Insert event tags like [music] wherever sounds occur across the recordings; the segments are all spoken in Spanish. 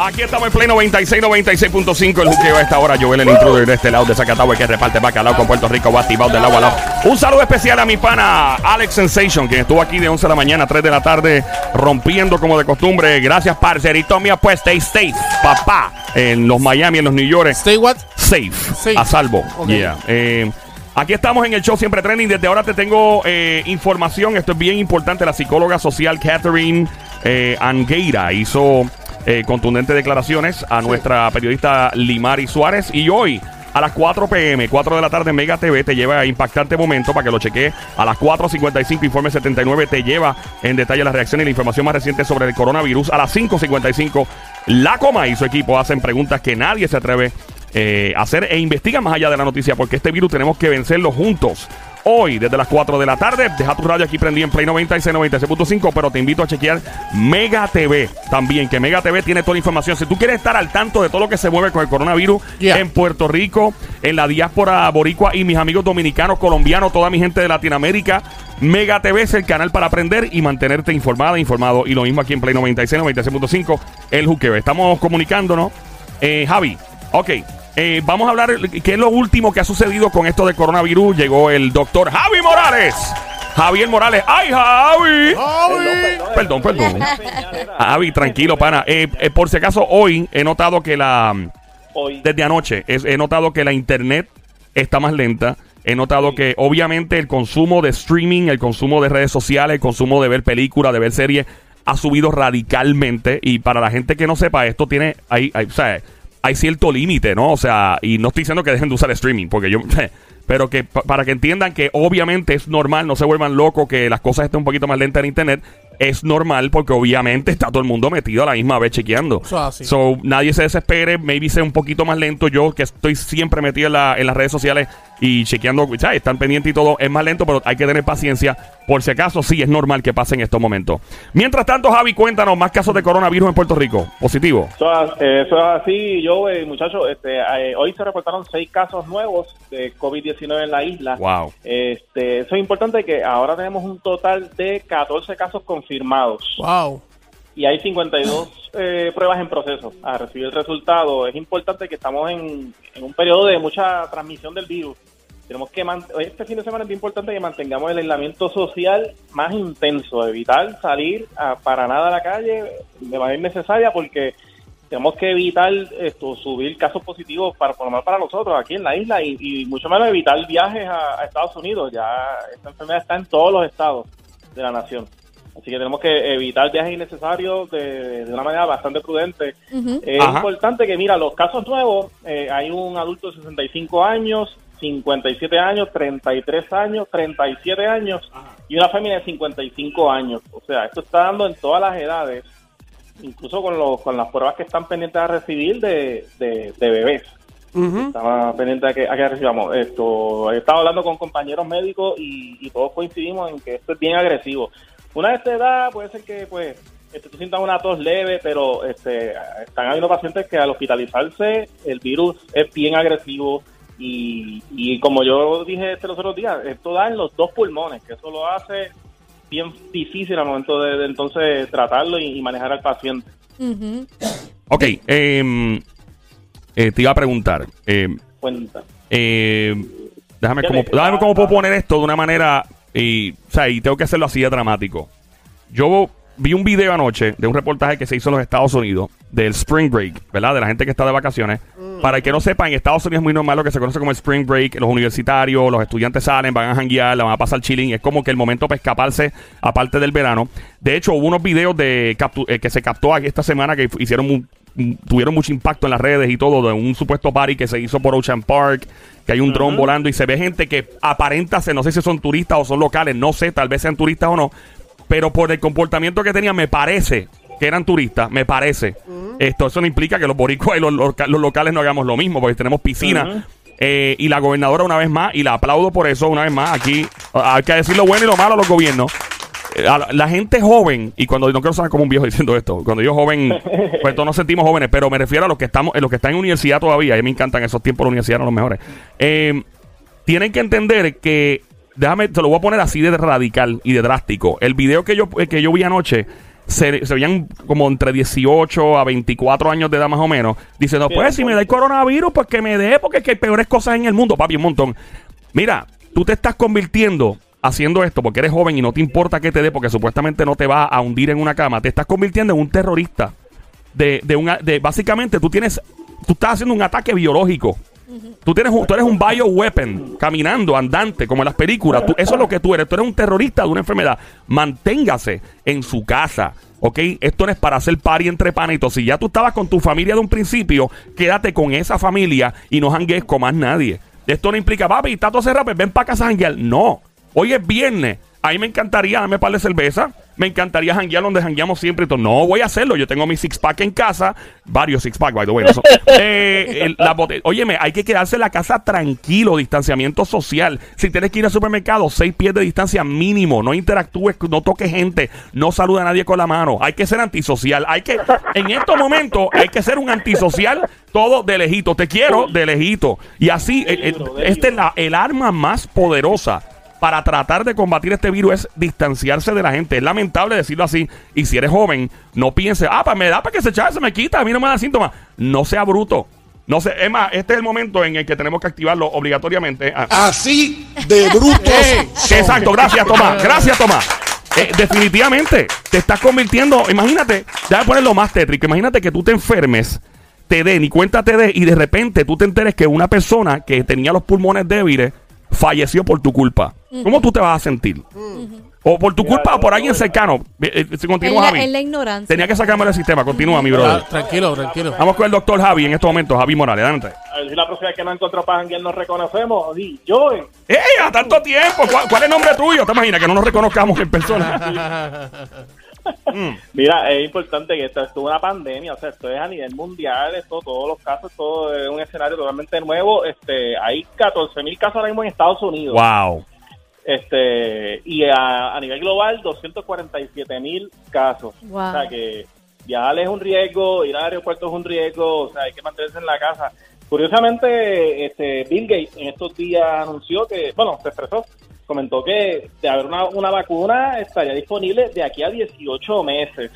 Aquí estamos en Play 96, 96.5. El juqueo a esta hora. Joel, el intruder de este lado de Zacatau, que reparte bacalao con Puerto Rico, va activado del agua al lado. Un saludo especial a mi pana Alex Sensation, quien estuvo aquí de 11 de la mañana a 3 de la tarde, rompiendo como de costumbre. Gracias, parcerito mío. Pues stay safe, papá. En los Miami, en los New York. Stay what? Safe. Safe. A salvo. Yeah. Eh, Aquí estamos en el show Siempre Trending. Desde ahora te tengo eh, información. Esto es bien importante. La psicóloga social Catherine eh, Angueira hizo eh, contundentes declaraciones a nuestra periodista Limari Suárez. Y hoy, a las 4 pm, 4 de la tarde, Mega TV te lleva a impactante momento para que lo chequee. A las 4.55, Informe 79 te lleva en detalle las reacciones y la información más reciente sobre el coronavirus. A las 5.55, La Coma y su equipo hacen preguntas que nadie se atreve eh, hacer e investiga más allá de la noticia porque este virus tenemos que vencerlo juntos. Hoy, desde las 4 de la tarde, deja tu radio aquí prendido en Play 96, 96.5, pero te invito a chequear Mega TV también, que Mega TV tiene toda la información. Si tú quieres estar al tanto de todo lo que se mueve con el coronavirus Yeah. en Puerto Rico, en la diáspora boricua y mis amigos dominicanos, colombianos, toda mi gente de Latinoamérica, Mega TV es el canal para aprender y mantenerte informada, informado. Y lo mismo aquí en Play 96, 96.5, el juqueo. Estamos comunicándonos. Eh, Javi, ok. Eh, vamos a hablar qué es lo último que ha sucedido con esto de coronavirus. Llegó el doctor Javi Morales. Javier Morales. ¡Ay, Javi! Perdón, perdón. Javi, tranquilo, pana. Eh, eh, por si acaso, hoy he notado que la. Hoy. Desde anoche, es- he notado que la internet está más lenta. He notado que, obviamente, el consumo de streaming, el consumo de redes sociales, el consumo de ver películas, de ver series, ha subido radicalmente. Y para la gente que no sepa, esto tiene. Hay, hay, o sea, hay cierto límite, ¿no? O sea, y no estoy diciendo que dejen de usar streaming, porque yo. [laughs] Pero que pa- para que entiendan que obviamente es normal, no se vuelvan locos, que las cosas estén un poquito más lentas en internet, es normal porque obviamente está todo el mundo metido a la misma vez chequeando. Eso es así. So, nadie se desespere, maybe sea un poquito más lento. Yo que estoy siempre metido en, la- en las redes sociales y chequeando, ¿sabes? están pendientes y todo, es más lento, pero hay que tener paciencia. Por si acaso, sí, es normal que pase en estos momentos. Mientras tanto, Javi, cuéntanos más casos de coronavirus en Puerto Rico. Positivo. Eso, es- eh, eso es así, yo, eh, muchachos, este, eh, hoy se reportaron seis casos nuevos de COVID-19 en la isla. Wow. Este, eso es importante que ahora tenemos un total de 14 casos confirmados Wow. y hay 52 eh, pruebas en proceso a recibir el resultado. Es importante que estamos en, en un periodo de mucha transmisión del virus. Tenemos que este fin de semana es bien importante que mantengamos el aislamiento social más intenso, evitar salir a- para nada a la calle de manera innecesaria porque tenemos que evitar esto subir casos positivos para por lo menos para nosotros aquí en la isla y, y mucho menos evitar viajes a, a Estados Unidos. Ya esta enfermedad está en todos los estados de la nación. Así que tenemos que evitar viajes innecesarios de, de una manera bastante prudente. Es Ajá. importante que, mira, los casos nuevos, eh, hay un adulto de 65 años, 57 años, 33 años, 37 años y una familia de 55 años. O sea, esto está dando en todas las edades, incluso con, los, con las pruebas que están pendientes a recibir de, de, de bebés. Estaba pendiente a que, a que recibamos esto. He estado hablando con compañeros médicos y, y todos coincidimos en que esto es bien agresivo. Una de esta edad puede ser que pues este, tú sientas una tos leve, pero este, están habiendo pacientes que al hospitalizarse el virus es bien agresivo y, y como yo dije este los otros días, esto da en los dos pulmones, que eso lo hace bien difícil al momento de, de entonces tratarlo y, y manejar al paciente. Ok, em, eh, te iba a preguntar. Cuenta. Eh, déjame, cómo, déjame cómo puedo poner esto de una manera. Y, o sea, y tengo que hacerlo así de dramático. Yo vi un video anoche de un reportaje que se hizo en los Estados Unidos del Spring Break, ¿verdad? De la gente que está de vacaciones. Para el que no sepa, en Estados Unidos es muy normal lo que se conoce como el Spring Break. Los universitarios, los estudiantes salen, van a janguear, la van a pasar chilling. Es como que el momento para escaparse, aparte del verano. De hecho, hubo unos videos de eh, que se captó aquí esta semana que hicieron mu- m- tuvieron mucho impacto en las redes y todo de un supuesto party que se hizo por Ocean Park, que hay un dron volando y se ve gente que aparenta ser, no sé si son turistas o son locales, no sé, tal vez sean turistas o no, pero por el comportamiento que tenían me parece que eran turistas, me parece. Esto eso no implica que los boricuas y los, los locales no hagamos lo mismo, porque tenemos piscina. Eh, y la gobernadora una vez más, y la aplaudo por eso una vez más, aquí ah, hay que decir lo bueno y lo malo a los gobiernos. Eh, la, la gente joven, y cuando no quiero sonar como un viejo [laughs] diciendo esto, cuando yo joven, pues todos nos sentimos jóvenes, pero me refiero a los que estamos, los que están en universidad todavía, a mí me encantan esos tiempos de universidad, son los mejores. Eh, tienen que entender que, déjame, te lo voy a poner así de radical y de drástico. El video que yo, que yo vi anoche se, se veían como entre 18 a 24 años de edad más o menos, diciendo, Sí, pues si me da el coronavirus, pues que me dé, porque es que hay peores cosas en el mundo, papi, un montón. Mira, tú te estás convirtiendo haciendo esto porque eres joven y no te importa que te dé, porque supuestamente no te va a hundir en una cama, te estás convirtiendo en un terrorista. De, de una, de básicamente tú tienes, tú estás haciendo un ataque biológico. Tú, tienes un, tú eres un bioweapon, caminando, andante, como en las películas. Eso es lo que tú eres. Tú eres un terrorista de una enfermedad. Manténgase en su casa. ¿Ok? Esto no es para hacer party entre panitos. Si ya tú estabas con tu familia de un principio, quédate con esa familia y no jangues con más nadie. Esto no implica, papi, está todo cerrado, pues ven para casa. No. Hoy es viernes. A mí me encantaría darme par de cerveza. Me encantaría janguear donde jangueamos siempre. y todo. No voy a hacerlo. Yo tengo mi six pack en casa. Varios six pack, by the way. son- [laughs] Eh, Óyeme, hay que quedarse en la casa tranquilo. Distanciamiento social. Si tienes que ir al supermercado, seis pies de distancia mínimo. No interactúes, no toques gente. No saluda a nadie con la mano. Hay que ser antisocial. Hay que, en estos momentos, hay que ser un antisocial todo de lejito. Te quiero de lejito. Y así, De eh, eh, libro, de este es la, el arma más poderosa para tratar de combatir este virus es distanciarse de la gente. Es lamentable decirlo así. Y si eres joven, no pienses, ah, pues me da para que se echa, se me quita, a mí no me da síntomas. No sea bruto. No sé, es más, este es el momento en el que tenemos que activarlo obligatoriamente. Ah, Así de brutos. son. Exacto, gracias Tomás, gracias Tomás. Eh, definitivamente, te estás convirtiendo, imagínate, déjame ponerlo más tétrico, imagínate que tú te enfermes, te dé, ni cuenta te y de repente tú te enteres que una persona que tenía los pulmones débiles falleció por tu culpa. ¿Cómo tú te vas a sentir? O por tu culpa o por alguien cercano. Eh, eh, si continúa, la, Javi. en la ignorancia. Tenía que sacarme del sistema. Continúa, mi brother. Ah, tranquilo, tranquilo. Vamos con el doctor Javi en estos momentos, Javi Morales. Adelante. A ver si la próxima vez que nos encontramos para janguear nos reconocemos. Di, yo, eh, ¡Ey! ¡A tanto tiempo! ¿Cuál, cuál es el nombre tuyo? ¿Te imaginas que no nos reconozcamos en persona? [laughs] Mira, es importante que esto, esto es una pandemia, o sea, esto es a nivel mundial, esto, todos los casos, todo es un escenario totalmente nuevo. Este, hay 14 mil casos ahora mismo en Estados Unidos. ¡Wow! Este, y a, a nivel global, 247 mil casos. Wow. O sea, que viajar es un riesgo, ir al aeropuerto es un riesgo, o sea, hay que mantenerse en la casa. Curiosamente, este, Bill Gates en estos días anunció que, bueno, se expresó, comentó que de haber una, una vacuna estaría disponible de aquí a 18 meses.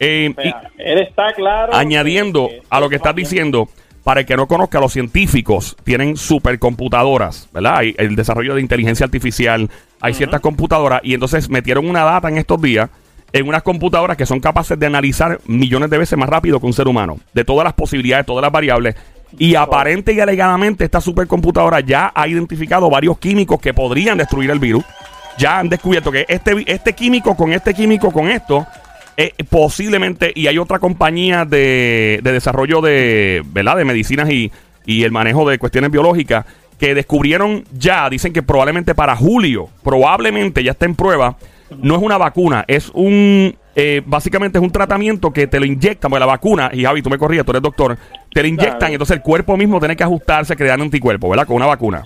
Eh, O sea, él está claro. añadiendo que- a lo que estás diciendo, para el que no conozca, los científicos tienen supercomputadoras, ¿verdad? Hay el desarrollo de inteligencia artificial, hay ciertas computadoras, y entonces metieron una data en estos días en unas computadoras que son capaces de analizar millones de veces más rápido que un ser humano, de todas las posibilidades, todas las variables. Y aparente y alegadamente esta supercomputadora ya ha identificado varios químicos que podrían destruir el virus. Ya han descubierto que este, este químico con este químico con esto eh, posiblemente, y hay otra compañía de, de desarrollo de, ¿verdad? de medicinas y, y el manejo de cuestiones biológicas que descubrieron ya, dicen que probablemente para julio, probablemente ya está en prueba, no es una vacuna, es un, eh, básicamente es un tratamiento que te lo inyectan, porque la vacuna, y Javi, tú me corrías, tú eres doctor, te lo inyectan Claro. y entonces el cuerpo mismo tiene que ajustarse, crear anticuerpos, ¿verdad? Con una vacuna.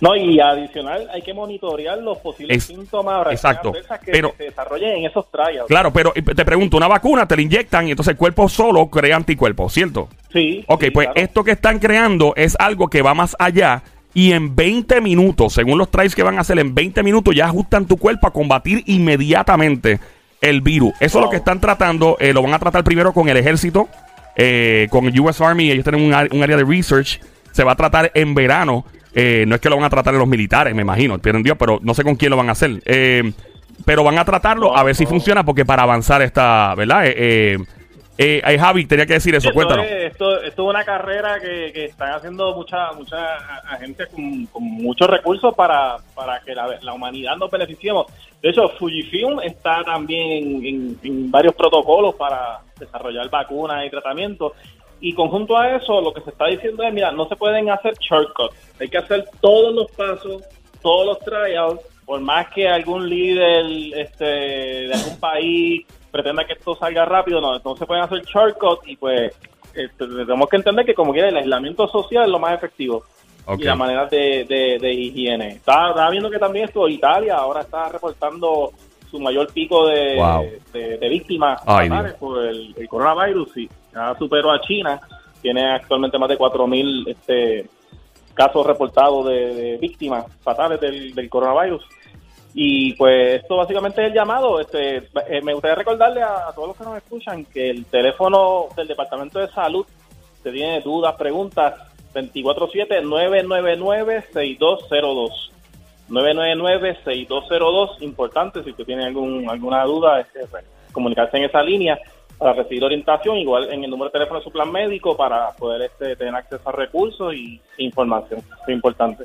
No, y adicional, hay que monitorear los posibles Es- síntomas exacto. que, Pero- que se desarrollen en esos trials. Claro, pero te pregunto, una vacuna te la inyectan y entonces el cuerpo solo crea anticuerpos, ¿cierto? Sí. Ok, sí, pues claro. esto que están creando es algo que va más allá y en 20 minutos, según los trials que van a hacer, en 20 minutos ya ajustan tu cuerpo a combatir inmediatamente el virus. Eso es lo que están tratando, eh, lo van a tratar primero con el ejército, eh, con el US Army, ellos tienen un, un área de research, se va a tratar en verano, eh, no es que lo van a tratar en los militares, me imagino, pierden Dios, pero no sé con quién lo van a hacer. Eh, pero van a tratarlo a ver si funciona porque para avanzar esta, ¿verdad? Eh, eh, eh, eh, Javi, tenía que decir eso, Esto cuéntanos. es, esto, esto es una carrera que, que están haciendo muchas muchas agencias con, con muchos recursos para, para que la, la humanidad nos beneficiemos. De hecho, Fujifilm está también en, en varios protocolos para desarrollar vacunas y tratamientos. Y conjunto a eso, lo que se está diciendo es, mira, no se pueden hacer shortcuts. Hay que hacer todos los pasos, todos los trials, por más que algún líder este, de algún país pretenda que esto salga rápido, no, no se pueden hacer shortcuts y pues este, tenemos que entender que como quiera el aislamiento social es lo más efectivo y la manera de, de, de higiene. Estaba, estaba viendo que también esto, Italia ahora está reportando su mayor pico de, Wow. de, de víctimas Ay, por el, el coronavirus y ya superó a China, tiene actualmente más de 4.000 este, casos reportados de, víctimas fatales del, coronavirus. Y pues esto básicamente es el llamado. Este, eh, me gustaría recordarle a, todos los que nos escuchan que el teléfono del Departamento de Salud, si tiene dudas, preguntas, 24-7-999-6202. 999-6202, importante, si usted tiene algún, alguna duda, este, pues, comunicarse en esa línea para recibir orientación, igual en el número de teléfono de su plan médico para poder este, tener acceso a recursos y información. Es importante.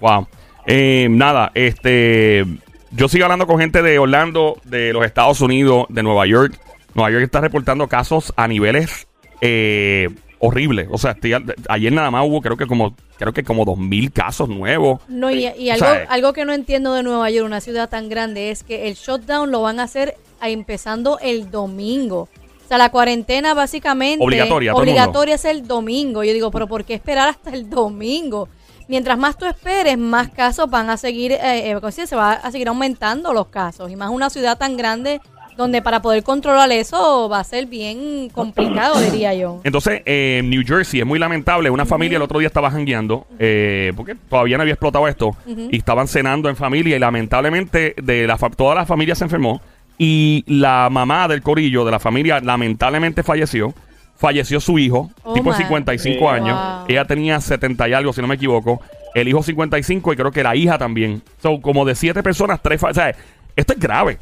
Wow. Eh, nada, este. Yo sigo hablando con gente de Orlando, de los Estados Unidos, de Nueva York. Nueva York está reportando casos a niveles eh, horribles. O sea, al- ayer nada más hubo, creo que como creo que como dos mil casos nuevos. No, y, y O algo, sea, algo que no entiendo de Nueva York, una ciudad tan grande, es que el shutdown lo van a hacer empezando el domingo. O sea, la cuarentena básicamente Obligatoria, obligatoria es el domingo. Yo digo, pero ¿por qué esperar hasta el domingo? Mientras más tú esperes, más casos van a seguir, eh, eh, ¿cómo se va a seguir aumentando los casos. Y más una ciudad tan grande donde para poder controlar eso va a ser bien complicado, diría yo. Entonces, eh, en New Jersey es muy lamentable. Una familia el otro día estaba jangueando, eh, porque todavía no había explotado esto, y estaban cenando en familia y lamentablemente de la fa- toda la familia se enfermó y la mamá del corillo de la familia lamentablemente falleció. Falleció su hijo, Oh, tipo de my. 55 Wow. años. Ella tenía 70 y algo, si no me equivoco. El hijo 55 y creo que la hija también. Son como de siete personas, tres... fa- O sea, esto es grave.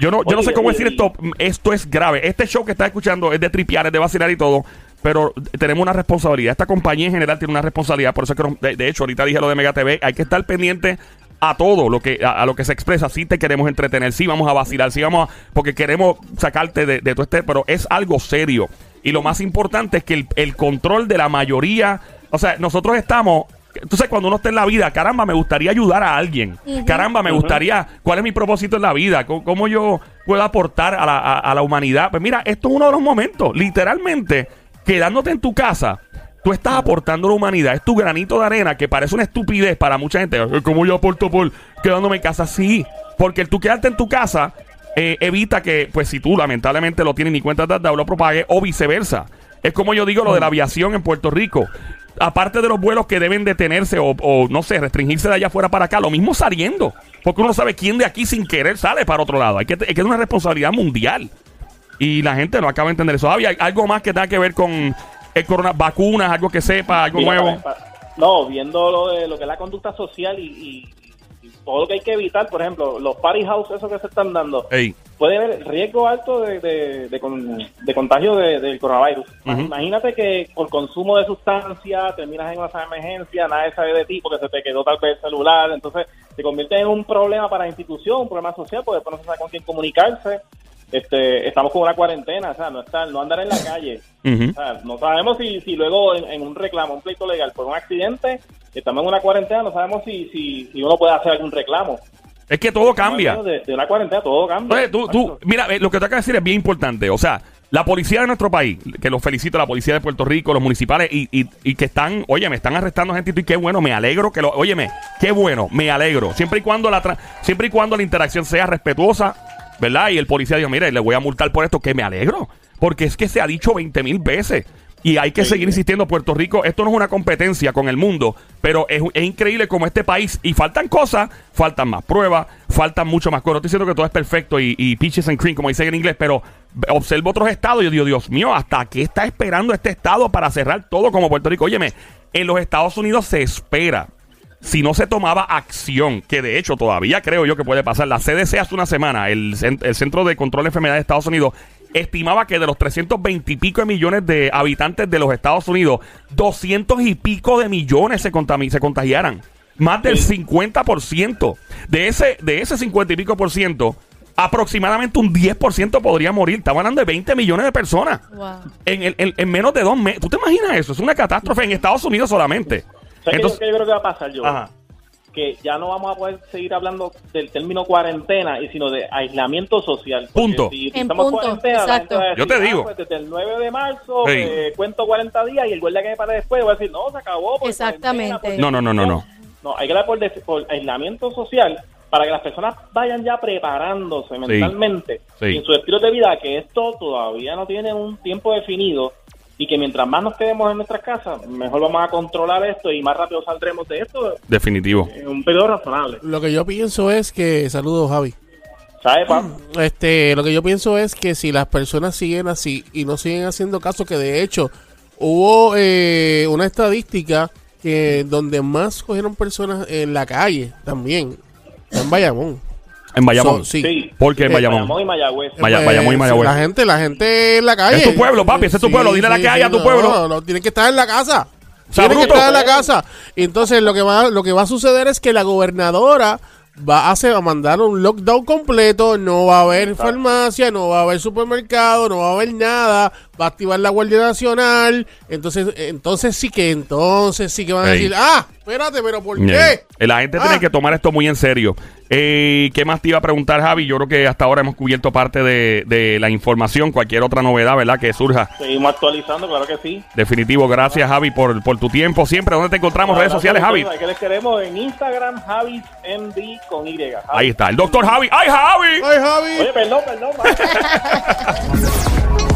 Yo no, yo no Oye, sé cómo oye, decir esto. Esto es grave. Este show que estás escuchando es de tripiar, es de vacilar y todo. Pero tenemos una responsabilidad. Esta compañía en general tiene una responsabilidad. Por eso es que, de, de hecho, ahorita dije lo de Mega TV. Hay que estar pendiente a todo lo que a, a lo que se expresa. Si te queremos entretener, si vamos a vacilar, si vamos a. Porque queremos sacarte de, de todo este. Pero es algo serio. Y lo más importante es que el, el control de la mayoría. O sea, nosotros estamos. Entonces, cuando uno está en la vida, caramba, me gustaría ayudar a alguien. Caramba, me gustaría. ¿Cuál es mi propósito en la vida? ¿Cómo, cómo yo puedo aportar a la, a- a la humanidad? Pues mira, esto es uno de los momentos. Literalmente, quedándote en tu casa, tú estás aportando a la humanidad. Es tu granito de arena que parece una estupidez para mucha gente. ¿Cómo yo aporto por quedándome en casa? Sí, porque el tú quedarte en tu casa eh, evita que, pues si tú lamentablemente lo tienes ni cuenta de dado, lo propague o viceversa. Es como yo digo lo de la aviación en Puerto Rico. Aparte de los vuelos que deben detenerse o, o, no sé, restringirse de allá afuera para acá, lo mismo saliendo. Porque uno no sabe quién de aquí sin querer sale para otro lado. Hay que, hay que tener una responsabilidad mundial. Y la gente no acaba de entender eso. ¿hay algo más que tenga que ver con el corona, vacunas, algo que sepa, algo Mira, nuevo? No, viendo lo, de, lo que es la conducta social y, y- y todo lo que hay que evitar, por ejemplo, los party house, esos que se están dando, Ey, puede haber riesgo alto de, de, de con- de contagio de- del coronavirus. Imagínate que por consumo de sustancias terminas en una emergencia, nadie sabe de ti porque se te quedó tal vez el celular, entonces se convierte en un problema para la institución, un problema social, porque después no se sabe con quién comunicarse. Este, estamos con una cuarentena, o sea, no estar, no andar en la calle. O sea, no sabemos si, si luego en, en un reclamo, un pleito legal por un accidente, estamos en una cuarentena, no sabemos si, si, si uno puede hacer algún reclamo. Es que todo cambia. De, de una cuarentena todo cambia. Oye, tú, tú, mira, eh, lo que te acabo de decir es bien importante. O sea, la policía de nuestro país, que los felicito, la policía de Puerto Rico, los municipales, y, y, y que están, oye, me están arrestando gente y qué bueno, me alegro que lo, óyeme, qué bueno, me alegro. Siempre y cuando la, siempre y cuando la interacción sea respetuosa, ¿verdad? Y el policía dijo, mire, le voy a multar por esto, que me alegro. Porque es que se ha dicho 20 mil veces. Y hay que seguir insistiendo, Puerto Rico, esto no es una competencia con el mundo, pero es, es increíble como este país, y faltan cosas, faltan más pruebas, faltan mucho más cosas. No estoy diciendo que todo es perfecto y, y peaches and cream, como dicen en inglés, pero observo otros estados y yo digo, Dios mío, ¿hasta qué está esperando este estado para cerrar todo como Puerto Rico? Óyeme, en los Estados Unidos se espera si no se tomaba acción, que de hecho todavía creo yo que puede pasar. La CDC hace una semana, el, el Centro de Control de Enfermedades de Estados Unidos, estimaba que de los 320 y pico de millones de habitantes de los Estados Unidos, 200 y pico de millones se, contami- se contagiaran. Más del 50%. De ese, de ese 50 y pico por ciento, aproximadamente un 10% podría morir. Estamos hablando de 20 millones de personas. Wow. En, el- en- en menos de dos meses. ¿Tú te imaginas eso? Es una catástrofe en Estados Unidos solamente. ¿Sabes Entonces, qué yo creo que va a pasar, yo? Ajá. Que ya no vamos a poder seguir hablando del término cuarentena, y sino de aislamiento social. Punto. Si En estamos punto, cuarentena, exacto. decir, Yo te "Ah, digo. pues desde el 9 de marzo Sí. eh, cuento 40 días y el guardia que me pare después va a decir, no, se acabó. por Exactamente. por No, no, no, no, no. No, hay que dar por, por aislamiento social para que las personas vayan ya preparándose mentalmente Sí. en su estilo de vida, que esto todavía no tiene un tiempo definido, y que mientras más nos quedemos en nuestras casas, mejor vamos a controlar esto y más rápido saldremos de esto Definitivo. en un periodo razonable. Lo que yo pienso es que, saludos Javi, ¿Sabes, Pap? este, lo que yo pienso es que si las personas siguen así y no siguen haciendo caso, que de hecho hubo eh, una estadística que donde más cogieron personas en la calle también, en Bayamón. En Bayamón. So, sí. Sí. ¿Por qué en Sí, Bayamón? y Mayagüez. Maya- Eh, Bayamón y Mayagüez. La gente, la gente en la calle. Es tu pueblo, papi, ese es tu pueblo. Dile la que hay a tu no, pueblo. No, no, tienen que estar en la casa. Tienen que estar en la casa. Entonces lo que va, lo que va a suceder es que la gobernadora va a, hacer, a mandar un lockdown completo. No va a haber farmacia, no va a haber supermercado, no va a haber nada. Va a activar la Guardia Nacional. Entonces, entonces sí que, entonces sí que van a Ey. decir, ah, espérate, pero ¿por Yeah. qué? La gente Ah. tiene que tomar esto muy en serio. Eh, ¿Qué más te iba a preguntar, Javi? Yo creo que hasta ahora hemos cubierto parte de, de la información. Cualquier otra novedad, ¿verdad? Que surja. Seguimos actualizando, claro que sí. Definitivo. Gracias, Javi, por, por tu tiempo. Siempre, ¿dónde te encontramos? Redes sociales, Javi. Que les queremos en Instagram, Javis MD con Y. Javis. Ahí está. El doctor Javi. ¡Ay, Javi! Ay, Javi. Oye, perdón, perdón. [laughs]